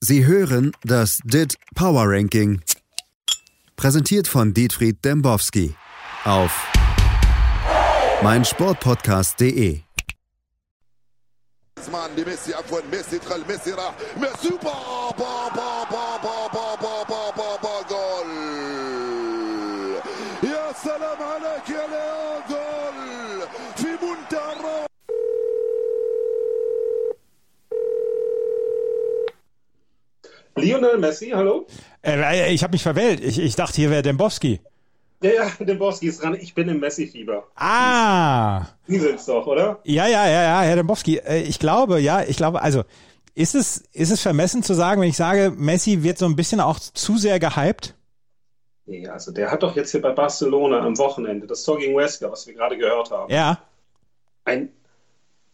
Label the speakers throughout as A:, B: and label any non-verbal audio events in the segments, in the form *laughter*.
A: Sie hören das DIT Power Ranking. Präsentiert von Dietfried Dembowski auf meinsportpodcast.de.
B: Messi, Messi, Messi, Messi, Messi, Messi, Messi, Messi, Messi, Messi,
C: Lionel Messi, hallo?
D: Äh, ich habe mich verwählt. Ich, ich dachte, hier wäre Dembowski.
C: Ja, ja, Dembowski ist dran. Ich bin im Messi-Fieber.
D: Ah!
C: Sie sind's doch, oder?
D: Ja, ja, ja, ja, Herr Dembowski. Äh, ich glaube, ja, ich glaube, also ist es, ist es vermessen zu sagen, wenn ich sage, Messi wird so ein bisschen auch zu sehr gehypt?
C: Nee, also der hat doch jetzt hier bei Barcelona am Wochenende das Tor gegen Wesker, was wir gerade gehört haben.
D: Ja.
C: Ein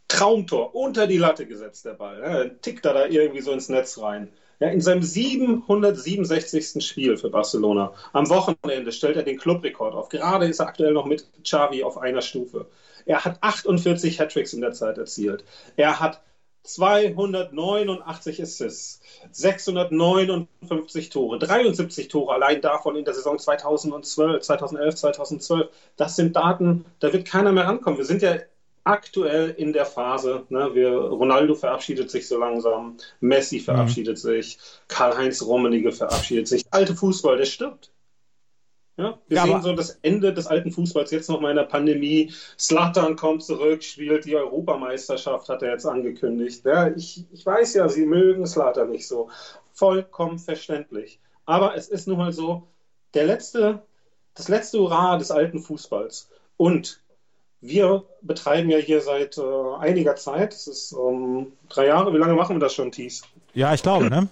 C: Traumtor unter die Latte gesetzt, der Ball. Ja, dann tickt er da irgendwie so ins Netz rein. Ja, in seinem 767. Spiel für Barcelona am Wochenende stellt er den Clubrekord auf. Gerade ist er aktuell noch mit Xavi auf einer Stufe. Er hat 48 Hattricks in der Zeit erzielt. Er hat 289 Assists, 659 Tore, 73 Tore allein davon in der Saison 2012, 2011, 2012. Das sind Daten, da wird keiner mehr rankommen. Wir sind ja aktuell in der Phase, ne, wir, Ronaldo verabschiedet sich so langsam, Messi verabschiedet mhm. sich, Karl-Heinz Rummenigge verabschiedet sich. Alte Fußball, der stirbt. Ja, wir ja, sehen so das Ende des alten Fußballs jetzt noch mal in der Pandemie. Slatan kommt zurück, spielt die Europameisterschaft, hat er jetzt angekündigt. Ja, ich, ich weiß ja, Sie mögen Slatan nicht so. Vollkommen verständlich. Aber es ist nun mal so, der letzte, das letzte Hurra des alten Fußballs. Und wir betreiben ja hier seit äh, einiger Zeit, das ist ähm, drei Jahre, wie lange machen wir das schon, Thies?
D: Ja, ich glaube, ne?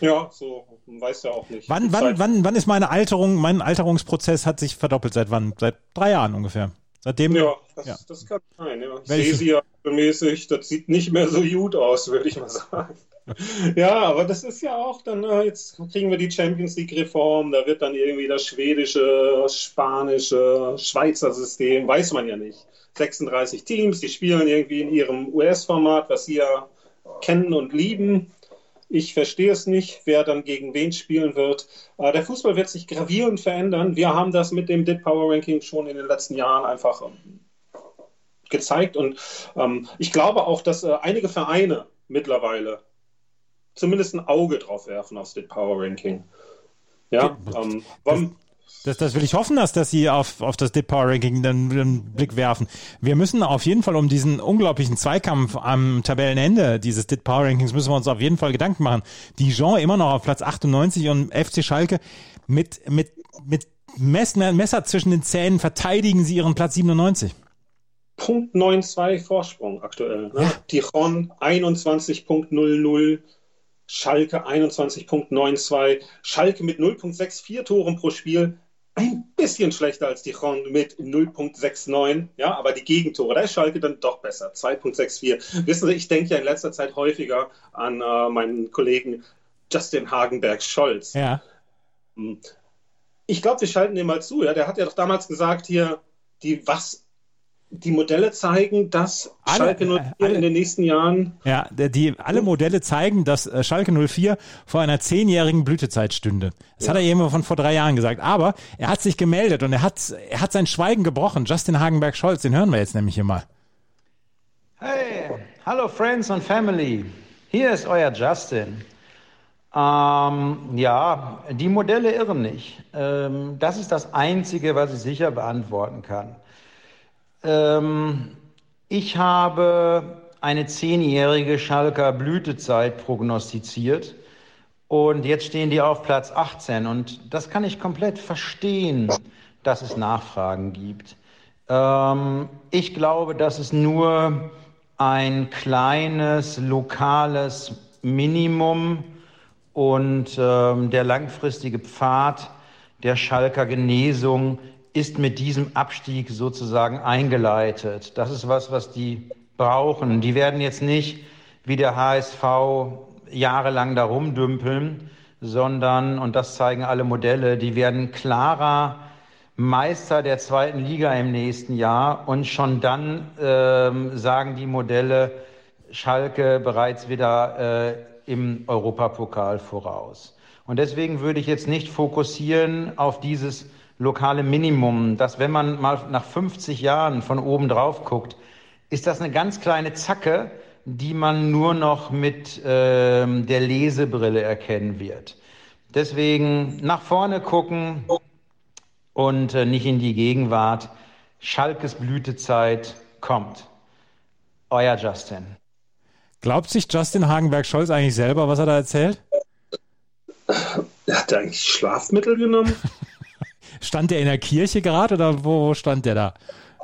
C: Ja, so, weiß ja auch nicht.
D: Wann, wann, wann, wann ist meine Alterung, mein Alterungsprozess hat sich verdoppelt? Seit wann? Seit drei Jahren ungefähr. Seitdem.
C: Ja, das, ja. das kann sein, ja. Ich sehe sie ja mäßig, das sieht nicht mehr so gut aus, würde ich mal sagen. *laughs* ja, aber das ist ja auch dann, äh, jetzt kriegen wir die Champions League-Reform, da wird dann irgendwie das schwedische, spanische, Schweizer System, weiß man ja nicht. 36 Teams, die spielen irgendwie in ihrem US-Format, was sie ja kennen und lieben. Ich verstehe es nicht, wer dann gegen wen spielen wird. Äh, der Fußball wird sich gravierend verändern. Wir haben das mit dem DIT Power Ranking schon in den letzten Jahren einfach ähm, gezeigt. Und ähm, ich glaube auch, dass äh, einige Vereine mittlerweile zumindest ein Auge drauf werfen aufs DIT Power Ranking. Ja, ähm, warum,
D: das, das will ich hoffen, dass, dass Sie auf, auf das Dip Power Ranking dann einen Blick werfen. Wir müssen auf jeden Fall um diesen unglaublichen Zweikampf am Tabellenende dieses Dip Power Rankings müssen wir uns auf jeden Fall Gedanken machen. Dijon immer noch auf Platz 98 und FC Schalke mit, mit, mit Messer zwischen den Zähnen verteidigen sie ihren Platz 97.
C: Punkt 92 Vorsprung aktuell. Ne? Ja. Dijon 21.00 Schalke 21.92, Schalke mit 0.64 Toren pro Spiel, ein bisschen schlechter als die Ron mit 0.69, ja, aber die Gegentore, da ist Schalke dann doch besser, 2.64. Wissen Sie, ich denke ja in letzter Zeit häufiger an äh, meinen Kollegen Justin Hagenberg-Scholz.
D: Ja.
C: Hm. Ich glaube, wir schalten dem mal zu, ja, der hat ja doch damals gesagt hier, die was die Modelle zeigen, dass alle, Schalke 04 alle, in den nächsten Jahren.
D: Ja, die, alle Modelle zeigen, dass äh, Schalke 04 vor einer zehnjährigen Blütezeit stünde. Das ja. hat er eben von vor drei Jahren gesagt. Aber er hat sich gemeldet und er hat, er hat sein Schweigen gebrochen. Justin Hagenberg-Scholz, den hören wir jetzt nämlich hier mal.
E: Hey, hallo Friends und Family. Hier ist euer Justin. Ähm, ja, die Modelle irren nicht. Ähm, das ist das Einzige, was ich sicher beantworten kann. Ähm, ich habe eine zehnjährige Schalker Blütezeit prognostiziert und jetzt stehen die auf Platz 18 und das kann ich komplett verstehen, dass es Nachfragen gibt. Ähm, ich glaube, dass es nur ein kleines lokales Minimum und ähm, der langfristige Pfad der Schalker Genesung ist mit diesem Abstieg sozusagen eingeleitet. Das ist was, was die brauchen. Die werden jetzt nicht wie der HSV jahrelang da rumdümpeln, sondern, und das zeigen alle Modelle, die werden klarer Meister der zweiten Liga im nächsten Jahr und schon dann ähm, sagen die Modelle, Schalke bereits wieder äh, im Europapokal voraus. Und deswegen würde ich jetzt nicht fokussieren auf dieses lokale Minimum, dass wenn man mal nach 50 Jahren von oben drauf guckt, ist das eine ganz kleine Zacke, die man nur noch mit ähm, der Lesebrille erkennen wird. Deswegen nach vorne gucken und äh, nicht in die Gegenwart. Schalkes Blütezeit kommt. Euer Justin.
D: Glaubt sich Justin Hagenberg-Scholz eigentlich selber, was er da erzählt?
C: Er hat eigentlich Schlafmittel genommen. *laughs*
D: stand der in der Kirche gerade oder wo stand der da?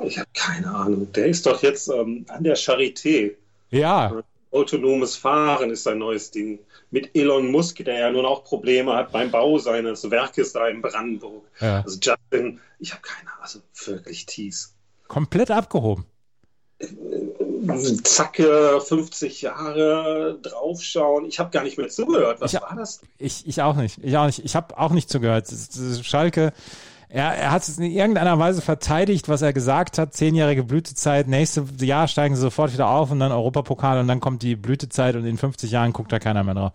C: Ich habe keine Ahnung. Der ist doch jetzt ähm, an der Charité.
D: Ja.
C: Autonomes Fahren ist sein neues Ding. Mit Elon Musk, der ja nun auch Probleme hat beim Bau seines Werkes da in Brandenburg. Ja. Also Justin, ich habe keine Ahnung, also wirklich tease.
D: Komplett abgehoben.
C: Zacke, 50 Jahre draufschauen. Ich habe gar nicht mehr zugehört. Was
D: ich,
C: war das?
D: Ich, ich auch nicht. Ich auch nicht. Ich habe auch nicht zugehört. Schalke, er, er hat es in irgendeiner Weise verteidigt, was er gesagt hat. Zehnjährige Blütezeit. Nächstes Jahr steigen sie sofort wieder auf und dann Europapokal und dann kommt die Blütezeit und in 50 Jahren guckt da keiner mehr drauf.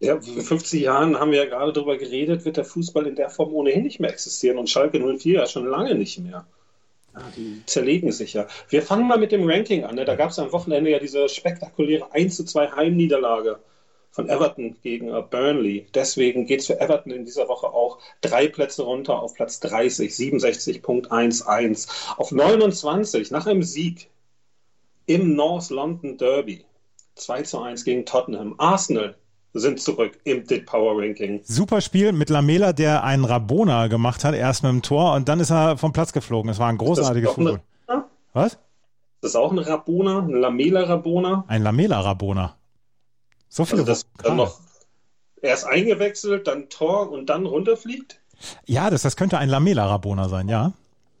C: Ja, in 50 Jahren haben wir ja gerade darüber geredet, wird der Fußball in der Form ohnehin nicht mehr existieren und Schalke 04 ja schon lange nicht mehr. Die zerlegen sich ja. Wir fangen mal mit dem Ranking an. Ne? Da gab es am Wochenende ja diese spektakuläre 1 zu 2 Heimniederlage von Everton gegen uh, Burnley. Deswegen geht es für Everton in dieser Woche auch drei Plätze runter auf Platz 30, 67.11. Auf 29 nach einem Sieg im North London Derby. 2 zu 1 gegen Tottenham. Arsenal sind zurück im DIT Power Ranking.
D: Super Spiel mit Lamela, der einen Rabona gemacht hat, erst mit dem Tor und dann ist er vom Platz geflogen. Es war ein großartiges Fußball. Was?
C: Das ist auch ein Rabona, ein Lamela Rabona.
D: Ein Lamela Rabona. So viel.
C: Also das dann noch erst eingewechselt, dann Tor und dann runterfliegt?
D: Ja, das, das könnte ein Lamela Rabona sein, ja.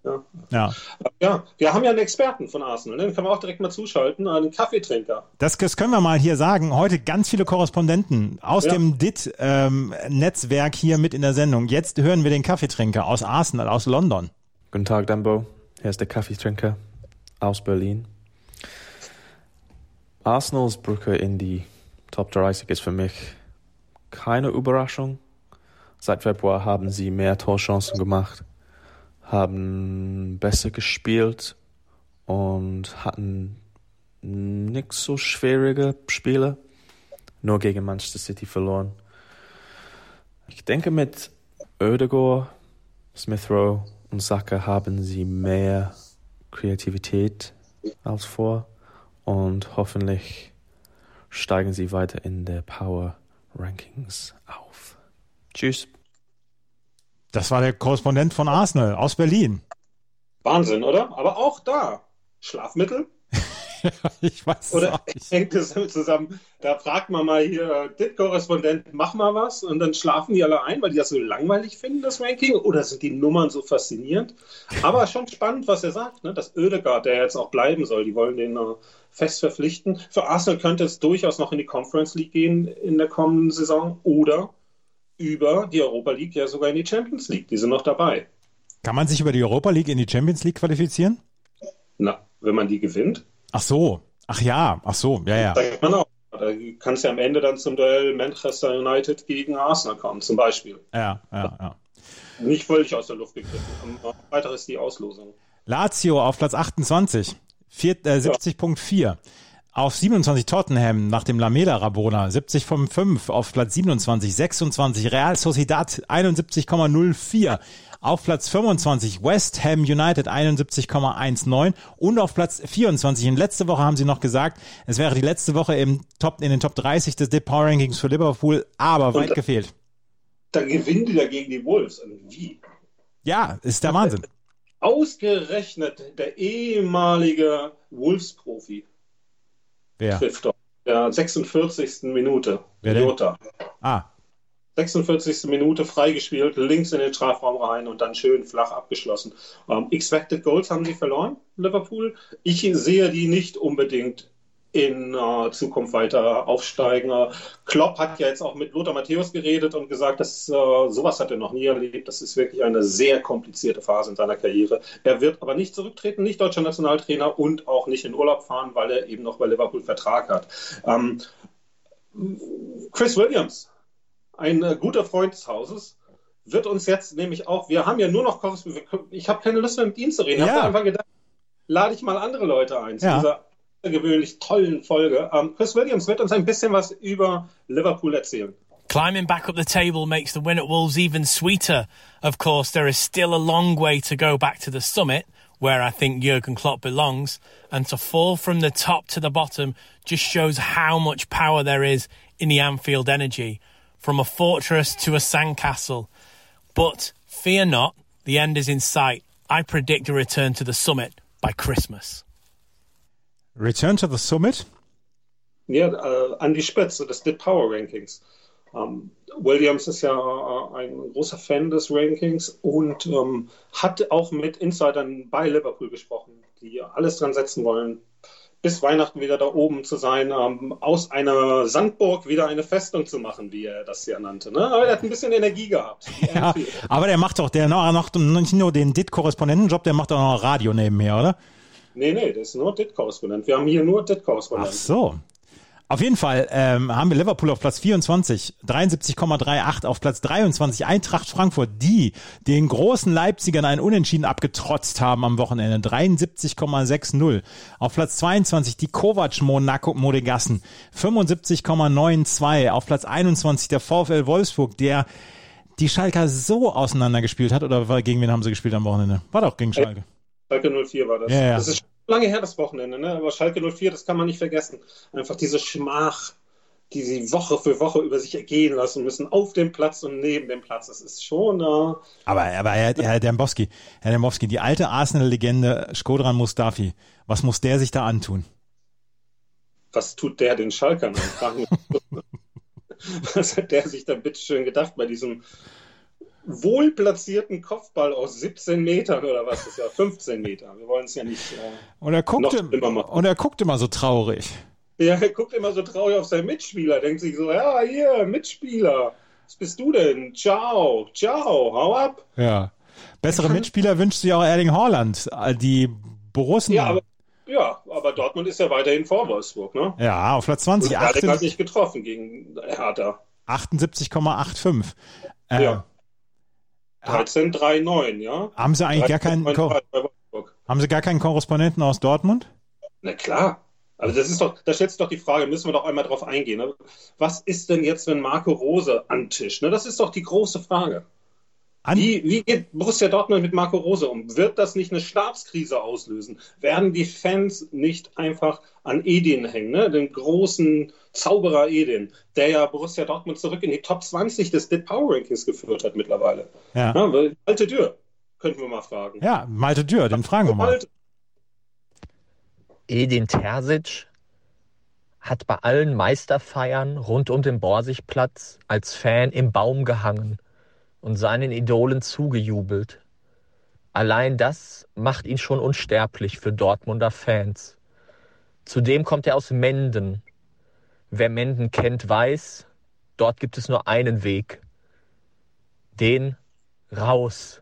C: Ja. Ja. ja, wir haben ja einen Experten von Arsenal, ne? den können wir auch direkt mal zuschalten, einen Kaffeetrinker.
D: Das, das können wir mal hier sagen. Heute ganz viele Korrespondenten aus ja. dem DIT-Netzwerk ähm, hier mit in der Sendung. Jetzt hören wir den Kaffeetrinker aus Arsenal, aus London.
F: Guten Tag, Dambo. Hier ist der Kaffeetrinker aus Berlin. Arsenals Brücke in die Top 30 ist für mich keine Überraschung. Seit Februar haben sie mehr Torchancen gemacht haben besser gespielt und hatten nicht so schwierige Spiele, nur gegen Manchester City verloren. Ich denke, mit Odegaard, Smith Rowe und Saka haben sie mehr Kreativität als vor und hoffentlich steigen sie weiter in der Power Rankings auf. Tschüss.
D: Das war der Korrespondent von Arsenal aus Berlin.
C: Wahnsinn, oder? Aber auch da Schlafmittel? *laughs*
D: ich weiß
C: Oder hängt das zusammen? Da fragt man mal hier, dit Korrespondent, mach mal was und dann schlafen die alle ein, weil die das so langweilig finden, das Ranking? Oder sind die Nummern so faszinierend? Aber schon spannend, was er sagt, ne? dass Oedegaard, der jetzt auch bleiben soll, die wollen den uh, fest verpflichten. Für Arsenal könnte es durchaus noch in die Conference League gehen in der kommenden Saison oder über die Europa League ja sogar in die Champions League. Die sind noch dabei.
D: Kann man sich über die Europa League in die Champions League qualifizieren?
C: Na, wenn man die gewinnt.
D: Ach so. Ach ja, ach so, ja, ja. Da kann man auch.
C: Da kann es ja am Ende dann zum Duell Manchester United gegen Arsenal kommen, zum Beispiel.
D: Ja, ja, ja.
C: Nicht völlig aus der Luft gegriffen. Weiter ist die Auslosung.
D: Lazio auf Platz 28, äh, 70.4. Ja. Auf 27 Tottenham nach dem Lamela Rabona, 70 von 5 auf Platz 27, 26 Real Sociedad 71,04. Auf Platz 25 West Ham United 71,19 und auf Platz 24. In letzte Woche haben sie noch gesagt, es wäre die letzte Woche im Top, in den Top 30 des Deep Power Rankings für Liverpool, aber und weit da, gefehlt.
C: Da gewinnen die dagegen die Wolves. Also wie?
D: Ja, ist der Wahnsinn.
C: Ausgerechnet der ehemalige Wolves-Profi
D: Wer?
C: trifft doch. Der 46. Minute.
D: Wer Jota. Ah.
C: 46. Minute freigespielt, links in den Strafraum rein und dann schön flach abgeschlossen. Um, ähm, Expected Goals haben sie verloren, Liverpool. Ich sehe die nicht unbedingt in äh, Zukunft weiter aufsteigen. Klopp hat ja jetzt auch mit Lothar Matthäus geredet und gesagt, dass äh, sowas hat er noch nie erlebt. Das ist wirklich eine sehr komplizierte Phase in seiner Karriere. Er wird aber nicht zurücktreten, nicht deutscher Nationaltrainer und auch nicht in Urlaub fahren, weil er eben noch bei Liverpool Vertrag hat. Ähm, Chris Williams, ein äh, guter Freund des Hauses, wird uns jetzt nämlich auch, wir haben ja nur noch Korrespondenz, ich habe keine Lust mehr mit ihm zu reden.
D: Ja.
C: habe einfach gedacht, lade ich mal andere Leute ein zu
D: Ja.
C: dieser außergewöhnlich tollen Folge. Ähm, Chris Williams wird uns ein bisschen was über Liverpool erzählen.
G: Climbing back up the table makes the win at Wolves even sweeter. Of course, there is still a long way to go back to the summit, where I think Jurgen Klopp belongs, and to fall from the top to the bottom just shows how much power there is in the Anfield energy. From a fortress to a sandcastle. But fear not, the end is in sight. I predict a return to the summit by Christmas.
D: Return to the Summit?
C: Ja, äh, an die Spitze des Dit Power Rankings. Ähm, Williams ist ja äh, ein großer Fan des Rankings und ähm, hat auch mit Insidern bei Liverpool gesprochen, die alles dran setzen wollen, bis Weihnachten wieder da oben zu sein, ähm, aus einer Sandburg wieder eine Festung zu machen, wie er das ja nannte. Ne? Aber er hat ein bisschen Energie gehabt. *laughs*
D: Ja, aber der macht doch, der noch nicht nur den DIT-Korrespondentenjob, der macht auch noch Radio nebenher, oder?
C: Nee, nee, das ist nur Dit-Korrespondent. Wir haben hier nur
D: Ach
C: Dit-Korrespondenten.
D: so. Auf jeden Fall ähm, haben wir Liverpool auf Platz 24, 73,38 auf Platz 23, Eintracht Frankfurt, die den großen Leipzigern einen Unentschieden abgetrotzt haben am Wochenende, 73,60. Auf Platz 22 die Kovac Monaco Modegassen, 75,92. Auf Platz 21 der VfL Wolfsburg, der die Schalker so auseinandergespielt hat, oder gegen wen haben sie gespielt am Wochenende? War doch gegen Schalke.
C: Schalke 04 war das.
D: Ja, ja.
C: Das ist schon lange her, das Wochenende, ne? aber Schalke 04, das kann man nicht vergessen. Einfach diese Schmach, die sie Woche für Woche über sich ergehen lassen müssen, auf dem Platz und neben dem Platz. Das ist schon, äh,
D: Aber, aber Herr, Herr Dembowski, Herr Dembowski, die alte Arsenal-Legende Skodran Mustafi, was muss der sich da antun?
C: was tut der den Schalkern? an? *laughs* Was hat der sich dann bitteschön gedacht bei diesem wohlplatzierten Kopfball aus 17 Metern oder was ist ja 15 Meter. Wir wollen es ja nicht. Äh,
D: Und er
C: schlimmer machen.
D: und er guckt immer so traurig.
C: Ja, er guckt immer so traurig auf seinen Mitspieler, denkt sich so, ja, hier, Mitspieler, was bist du denn? Ciao, ciao, hau ab.
D: Ja. Bessere Mitspieler wünscht sich auch Erling Haaland, äh, die Borussen.
C: Ja, aber, ja, aber Dortmund ist ja weiterhin vor Wolfsburg, ne?
D: Ja, auf Platz
C: Und
D: 20,
C: der hat
D: 78
C: gerade nicht getroffen gegen Hertha.
D: 78,85. Äh,
C: Ja. 13-3-9, ja?
D: Haben sie eigentlich gar keinen,
C: 13,93
D: Ko
C: bei Wolfsburg.
D: haben sie gar keinen Korrespondenten aus Dortmund?
C: Na klar. Also das ist doch, da stellt sich doch die Frage, müssen wir doch einmal drauf eingehen. Ne? Was ist denn jetzt, wenn Marco Rose antischt? Ne? Das ist doch die große Frage.
D: An
C: Wie, wie geht Borussia Dortmund mit Marco Rose um? Wird das nicht eine Stabskrise auslösen? Werden die Fans nicht einfach an Edin hängen, ne? den großen Zauberer Edin, der ja Borussia Dortmund zurück in die Top 20 des Dit Power Rankings geführt hat mittlerweile?
D: ja.
C: Ja, alte Tür, könnten wir mal fragen.
D: ja, Malte Dürr, den fragen wir mal.
H: Edin Terzic hat bei allen Meisterfeiern rund um den Borsigplatz als Fan im Baum gehangen und seinen Idolen zugejubelt. Allein das macht ihn schon unsterblich für Dortmunder Fans. Zudem kommt er aus Menden. Wer Menden kennt, weiß, dort gibt es nur einen Weg. Den raus.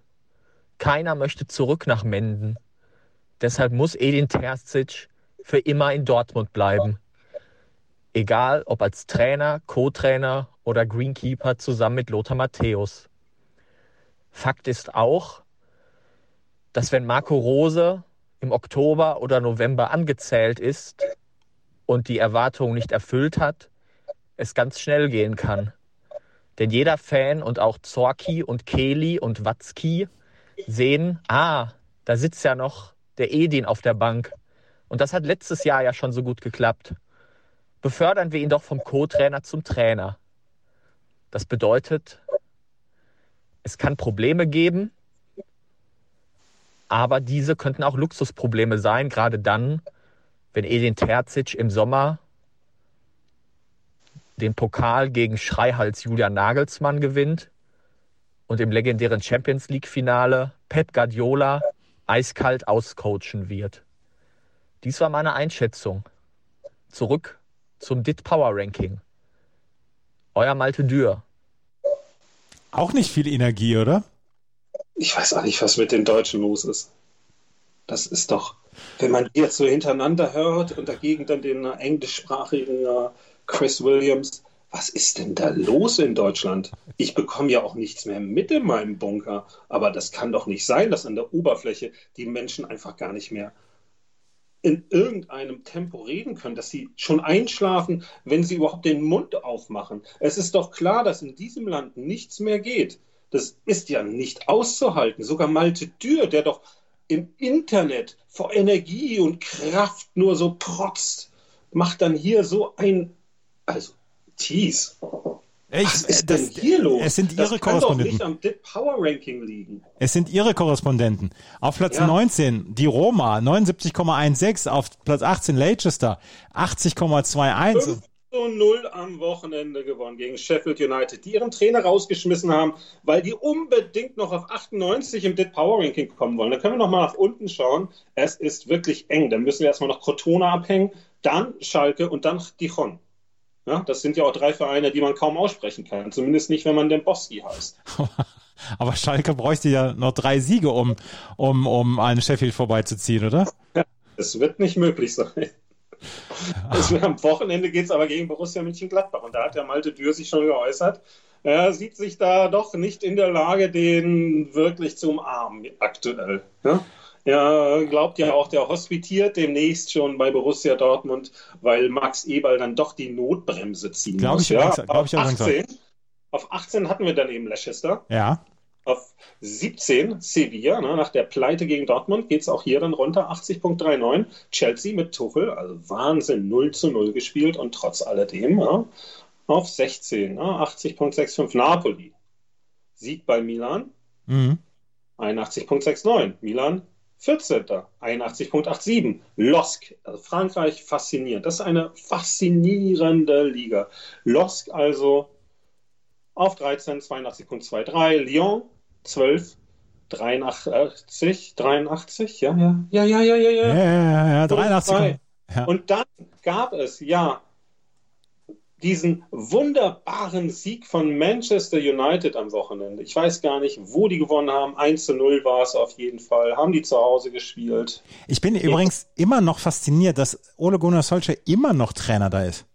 H: Keiner möchte zurück nach Menden. Deshalb muss Edin Terzic für immer in Dortmund bleiben. Egal ob als Trainer, Co-Trainer oder Greenkeeper zusammen mit Lothar Matthäus. Fakt ist auch, dass wenn Marco Rose im Oktober oder November angezählt ist und die Erwartungen nicht erfüllt hat, es ganz schnell gehen kann. Denn jeder Fan und auch Zorki und Keli und Watzki sehen, ah, da sitzt ja noch der Edin auf der Bank. Und das hat letztes Jahr ja schon so gut geklappt. Befördern wir ihn doch vom Co-Trainer zum Trainer. Das bedeutet, es kann Probleme geben, aber diese könnten auch Luxusprobleme sein, gerade dann, wenn Edin Terzic im Sommer den Pokal gegen Schreihals Julian Nagelsmann gewinnt und im legendären Champions League-Finale Pep Guardiola eiskalt auscoachen wird. Dies war meine Einschätzung. Zurück zum DIT Power Ranking. Euer Malte Dürr.
D: Auch nicht viel Energie, oder?
C: Ich weiß auch nicht, was mit den Deutschen los ist. Das ist doch, wenn man die jetzt so hintereinander hört und dagegen dann den englischsprachigen äh, Chris Williams. Was ist denn da los in Deutschland? Ich bekomme ja auch nichts mehr mit in meinem Bunker. Aber das kann doch nicht sein, dass an der Oberfläche die Menschen einfach gar nicht mehr in irgendeinem Tempo reden können, dass sie schon einschlafen, wenn sie überhaupt den Mund aufmachen. Es ist doch klar, dass in diesem Land nichts mehr geht. Das ist ja nicht auszuhalten. Sogar Malte Dürr, der doch im Internet vor Energie und Kraft nur so protzt, macht dann hier so ein, also Tease.
D: Ich,
C: Was ist
D: das,
C: denn hier los?
D: Es sind
C: das
D: ihre
C: kann doch
D: Korrespondenten.
C: nicht am Dip Power Ranking liegen.
D: Es sind ihre Korrespondenten. Auf Platz
C: Ja.
D: 19 die Roma, 79,16. Auf Platz 18 Leicester, 80,21.
C: 5 zu 0 am Wochenende gewonnen gegen Sheffield United, die ihren Trainer rausgeschmissen haben, weil die unbedingt noch auf 98 im DIT Power Ranking kommen wollen. Da können wir noch mal nach unten schauen. Es ist wirklich eng. Dann müssen wir erstmal noch Crotona abhängen, dann Schalke und dann Dijon. Ja, das sind ja auch drei Vereine, die man kaum aussprechen kann. Zumindest nicht, wenn man Dembowski heißt. *laughs*
D: Aber Schalke bräuchte ja noch drei Siege, um, um, um an Sheffield vorbeizuziehen, oder?
C: Es wird nicht möglich sein. Es, *laughs* am Wochenende geht es aber gegen Borussia Mönchengladbach und da hat der Malte Dürr sich schon geäußert. Er sieht sich da doch nicht in der Lage, den wirklich zu umarmen aktuell. Ja? Er glaubt ja auch, der hospitiert demnächst schon bei Borussia Dortmund, weil Max Eberl dann doch die Notbremse ziehen
D: Glaub
C: muss.
D: ich
C: ja?
D: übrigens- glaub ich
C: auf,
D: übrigens auch.
C: 18, auf 18 hatten wir dann eben Leicester.
D: Ja.
C: Auf 17 Sevilla, ne, nach der Pleite gegen Dortmund geht es auch hier dann runter, 80.39. Chelsea mit Tuchel, also Wahnsinn, 0 zu 0 gespielt und trotz alledem ja, auf 16, ne, 80.65 Napoli. Sieg bei Milan,
D: Mhm.
C: 81.69. Milan 14. 81.87. Losk, also Frankreich faszinierend. Das ist eine faszinierende Liga. Losk also auf 13, 82.23. Lyon 12, 83, 83, ja, ja, ja, ja, ja, ja,
D: Ja,
C: ja.
D: ja, ja, ja 83.
C: Zwei.
D: Ja.
C: Und dann gab es ja diesen wunderbaren Sieg von Manchester United am Wochenende. Ich weiß gar nicht, wo die gewonnen haben. 1 zu 0 war es auf jeden Fall. Haben die zu Hause gespielt.
D: Ich bin übrigens immer noch fasziniert, dass Ole Gunnar Solskjaer immer noch Trainer da ist.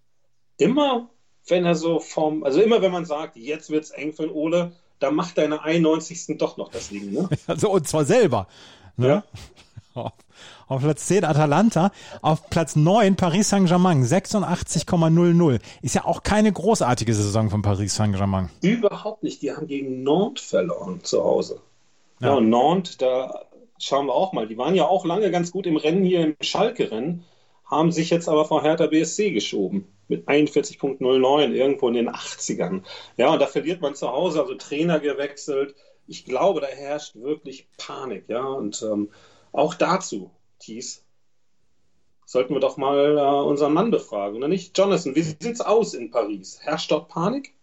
C: Immer, wenn er so vom, also immer wenn man sagt, jetzt wird's eng für den Ole, dann macht er in der 91. doch noch das Ding, ne? *laughs*
D: Also, und zwar selber. Ne? Auf, auf Platz 10 Atalanta, auf Platz 9 Paris Saint-Germain, 86,00. Ist ja auch keine großartige Saison von Paris Saint-Germain.
C: Überhaupt nicht. Die haben gegen Nantes verloren zu Hause. Ja,
D: Ja.
C: und Nantes, da schauen wir auch mal. Die waren ja auch lange ganz gut im Rennen hier im Schalke-Rennen, haben sich jetzt aber vor Hertha BSC geschoben. Mit 41,09 irgendwo in den 80ern. Ja, und da verliert man zu Hause, also Trainer gewechselt. Ich glaube, da herrscht wirklich Panik. Ja, und ähm, auch dazu, Thies, sollten wir doch mal äh, unseren Mann befragen, oder nicht? Jonathan, wie sieht's aus in Paris? Herrscht dort Panik?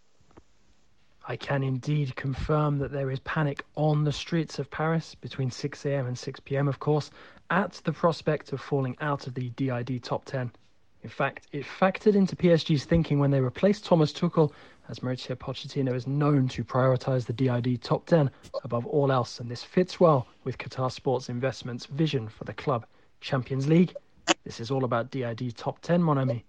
I: I can indeed confirm that there is panic on the streets of Paris between 6 a.m. and 6 p.m., of course, at the prospect of falling out of the DID top 10. In fact, it factored into PSG's thinking when they replaced Thomas Tuchel, as Mauricio Pochettino is known to prioritise the DID top 10 above all else, and this fits well with Qatar Sports Investment's vision for the club. Champions League, this is all about DID top 10, mon ami.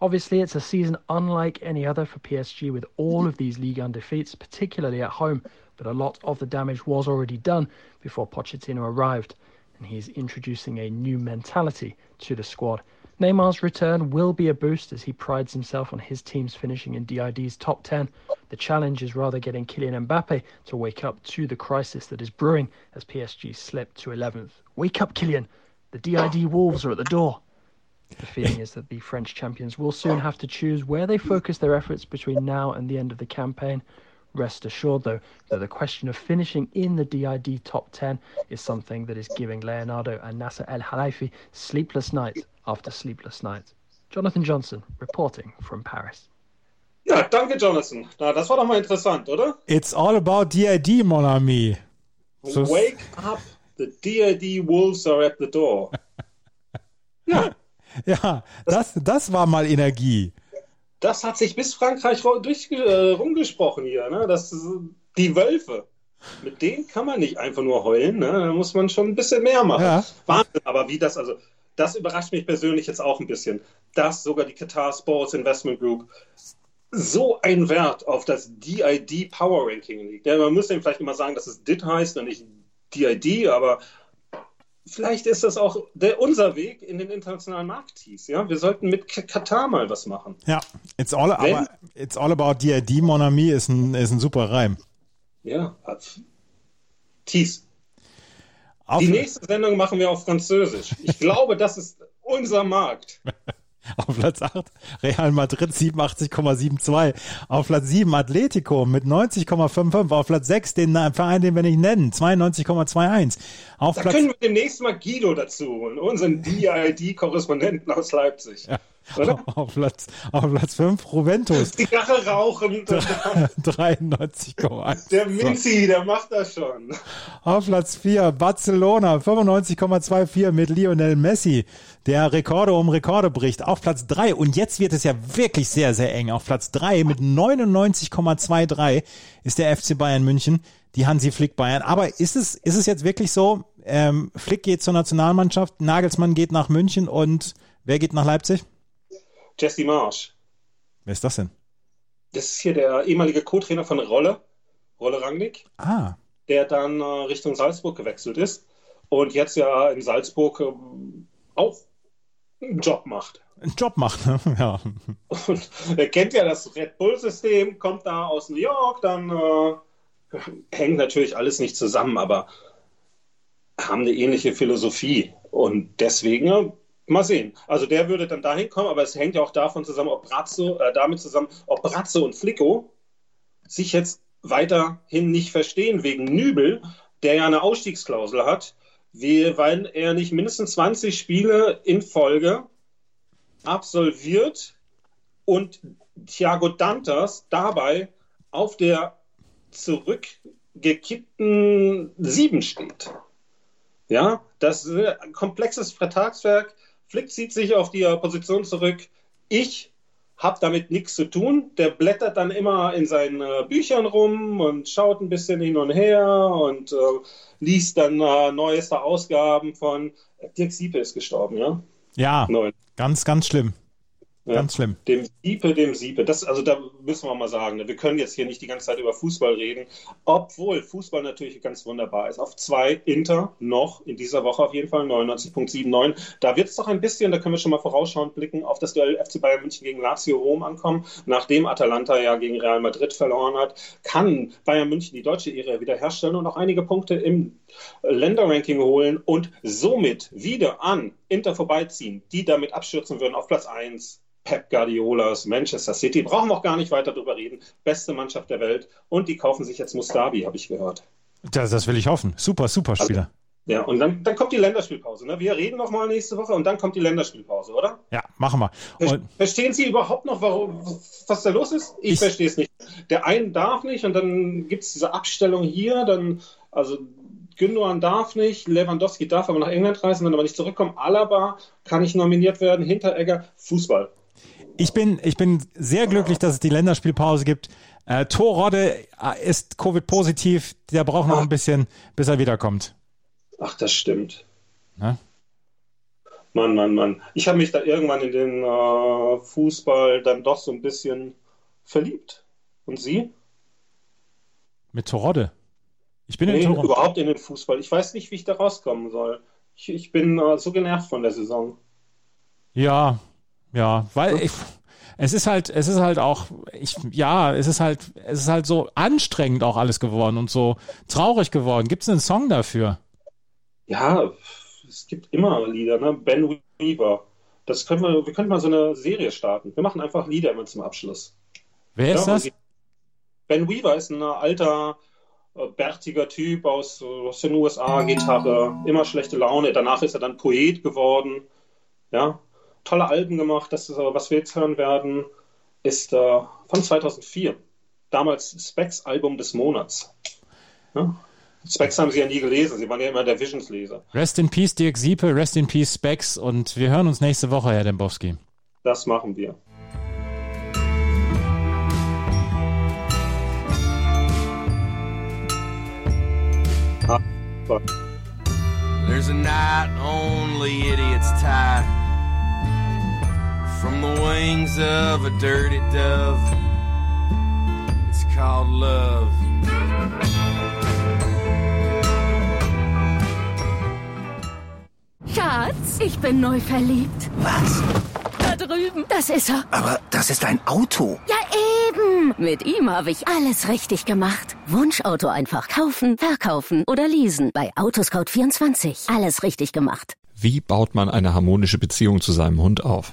I: Obviously, it's a season unlike any other for PSG with all of these league undefeats, particularly at home. But a lot of the damage was already done before Pochettino arrived, and he's introducing a new mentality to the squad. Neymar's return will be a boost as he prides himself on his teams finishing in DID's top 10. The challenge is rather getting Kylian Mbappe to wake up to the crisis that is brewing as PSG slip to 11th. Wake up, Kylian! The DID Wolves are at the door. The feeling is that the French champions will soon have to choose where they focus their efforts between now and the end of the campaign. Rest assured, though, that the question of finishing in the DID top 10 is something that is giving Leonardo and Nasser El Khalifi sleepless night after sleepless night. Jonathan Johnson reporting from Paris.
C: Ja, danke, Jonathan. Na, das war doch mal interessant, oder?
D: It's all about DID, mon ami. So-
C: Wake up, the DID Wolves are at the door. *laughs* Ja,
D: Ja, das, das war mal Energie.
C: Das hat sich bis Frankreich durch, äh, rumgesprochen hier. Ne? Das, die Wölfe, mit denen kann man nicht einfach nur heulen. Ne? Da muss man schon ein bisschen mehr machen.
D: Ja.
C: Wahnsinn, aber wie das, also das überrascht mich persönlich jetzt auch ein bisschen, dass sogar die Qatar Sports Investment Group so einen Wert auf das DID Power Ranking legt. Ja, man müsste ihm vielleicht immer sagen, dass es DIT heißt und nicht DID, aber vielleicht ist das auch der, unser Weg in den internationalen Markt hieß. Ja? Wir sollten mit Katar mal was machen.
D: Ja, it's all, Wenn, aber it's all about DID, Mon ami, ist ein, ist ein super Reim.
C: Ja, Thies. Die nächste Sendung machen wir auf Französisch. Ich glaube, das ist unser Markt. *laughs* *laughs*
D: Auf Platz 8 Real Madrid 87,72. Auf Platz 7 Atletico mit 90,55. Auf Platz 6 den Verein, den wir nicht nennen, 92,21. Auf
C: da
D: Platz
C: können wir demnächst mal Guido dazu holen, unseren DID-Korrespondenten aus Leipzig. Ja. *laughs*
D: Auf Platz, auf Platz 5 Juventus.
C: Zigarre rauchen. *laughs*
D: 93,1.
C: Der Minzi, der macht das schon.
D: Auf Platz 4 Barcelona 95,24 mit Lionel Messi, der Rekorde um Rekorde bricht. Auf Platz 3 und jetzt wird es ja wirklich sehr, sehr eng. Auf Platz 3 mit 99,23 ist der FC Bayern München, die Hansi Flick Bayern. Aber ist es, ist es jetzt wirklich so, ähm, Flick geht zur Nationalmannschaft, Nagelsmann geht nach München und wer geht nach Leipzig?
C: Jesse Marsch.
D: Wer ist das denn?
C: Das ist hier der ehemalige Co-Trainer von Rolle, Rolle Rangnick.
D: Ah.
C: Der dann äh, Richtung Salzburg gewechselt ist und jetzt ja in Salzburg äh, auch einen Job macht.
D: Einen Job macht, ne? *laughs* ja.
C: Und er kennt ja das Red Bull-System, kommt da aus New York, dann äh, hängt natürlich alles nicht zusammen, aber haben eine ähnliche Philosophie. Und deswegen Mal sehen. Also der würde dann dahin kommen, aber es hängt ja auch davon zusammen, ob Brazzo, äh, damit zusammen, ob Brazzo und Flicko sich jetzt weiterhin nicht verstehen wegen Nübel, der ja eine Ausstiegsklausel hat, weil er nicht mindestens 20 Spiele in Folge absolviert und Thiago Dantas dabei auf der zurückgekippten Sieben steht. Ja, das ist ein komplexes Vertragswerk. Flick zieht sich auf die Position zurück. Ich habe damit nichts zu tun. Der blättert dann immer in seinen äh, Büchern rum und schaut ein bisschen hin und her und äh, liest dann äh, neueste Ausgaben von Dirk Siepe ist gestorben, ja?
D: Ja, Neu. ganz, ganz schlimm. Ja, Ganz schlimm.
C: Dem Siepe, dem Siepe. Das, also da müssen wir mal sagen, ne, wir können jetzt hier nicht die ganze Zeit über Fußball reden, obwohl Fußball natürlich ganz wunderbar ist. Auf zwei Inter noch in dieser Woche auf jeden Fall 99.79. Da wird es doch ein bisschen, da können wir schon mal vorausschauend blicken, auf das Duell FC Bayern München gegen Lazio Rom ankommen. Nachdem Atalanta ja gegen Real Madrid verloren hat, kann Bayern München die deutsche Ehre wiederherstellen und auch einige Punkte im Länderranking holen und somit wieder an Inter vorbeiziehen, die damit abstürzen würden auf Platz 1 Pep Guardiolas Manchester City. Brauchen wir auch gar nicht weiter drüber reden. Beste Mannschaft der Welt. Und die kaufen sich jetzt Mustavi, habe ich gehört.
D: Das, das will ich hoffen. Super, super Spieler. Also,
C: ja, und dann, dann kommt die Länderspielpause. Ne? Wir reden nochmal nächste Woche und dann kommt die Länderspielpause, oder?
D: Ja, machen wir.
C: Und Verstehen Sie überhaupt noch, warum, was da los ist? Ich, ich verstehe es nicht. Der eine darf nicht und dann gibt es diese Abstellung hier, dann, also Gündogan darf nicht, Lewandowski darf aber nach England reisen, dann aber nicht zurückkommen. Alaba kann nicht nominiert werden, Hinteregger, Fußball.
D: Ich bin, ich bin sehr glücklich, dass es die Länderspielpause gibt. Äh, Torrodde äh, ist Covid-positiv. Der braucht noch ein bisschen, bis er wiederkommt.
C: Ach, das stimmt. Na? Mann, Mann, Mann. Ich habe mich da irgendwann in den äh, Fußball dann doch so ein bisschen verliebt. Und Sie?
D: Mit Torodde?
C: Ich bin nee, in überhaupt in den Fußball. Ich weiß nicht, wie ich da rauskommen soll. Ich, ich bin äh, so genervt von der Saison.
D: Ja, ja, weil ich, es ist halt, es ist halt auch, ich, ja, es ist halt, es ist halt so anstrengend auch alles geworden und so traurig geworden. Gibt es einen Song dafür?
C: Ja, es gibt immer Lieder, ne? Ben Weaver. Das können wir, wir können mal so eine Serie starten. Wir machen einfach Lieder immer zum Abschluss.
D: Wer ist das?
C: Ben Weaver ist ein alter, äh, bärtiger Typ aus, aus den USA, Gitarre, immer schlechte Laune. Danach ist er dann Poet geworden. Ja, tolle Alben gemacht. Das ist aber, was wir jetzt hören werden, ist äh, von 2004. Damals Specs Album des Monats. Ja? Specs haben Sie ja nie gelesen, Sie waren ja immer der Visions-Leser.
D: Rest in Peace, Dirk Siepe, Rest in Peace, Specs und wir hören uns nächste Woche, Herr Dembowski.
C: Das machen wir.
J: There's a knot only idiots tie from the wings of a dirty dove. It's called love.
K: Schatz, ich bin neu verliebt.
L: Was?
K: Da drüben. Das ist er.
L: Aber das ist ein Auto.
K: Ja, eben. Mit ihm habe ich alles richtig gemacht. Wunschauto einfach kaufen, verkaufen oder leasen. Bei Autoscout24. Alles richtig gemacht.
M: Wie baut man eine harmonische Beziehung zu seinem Hund auf?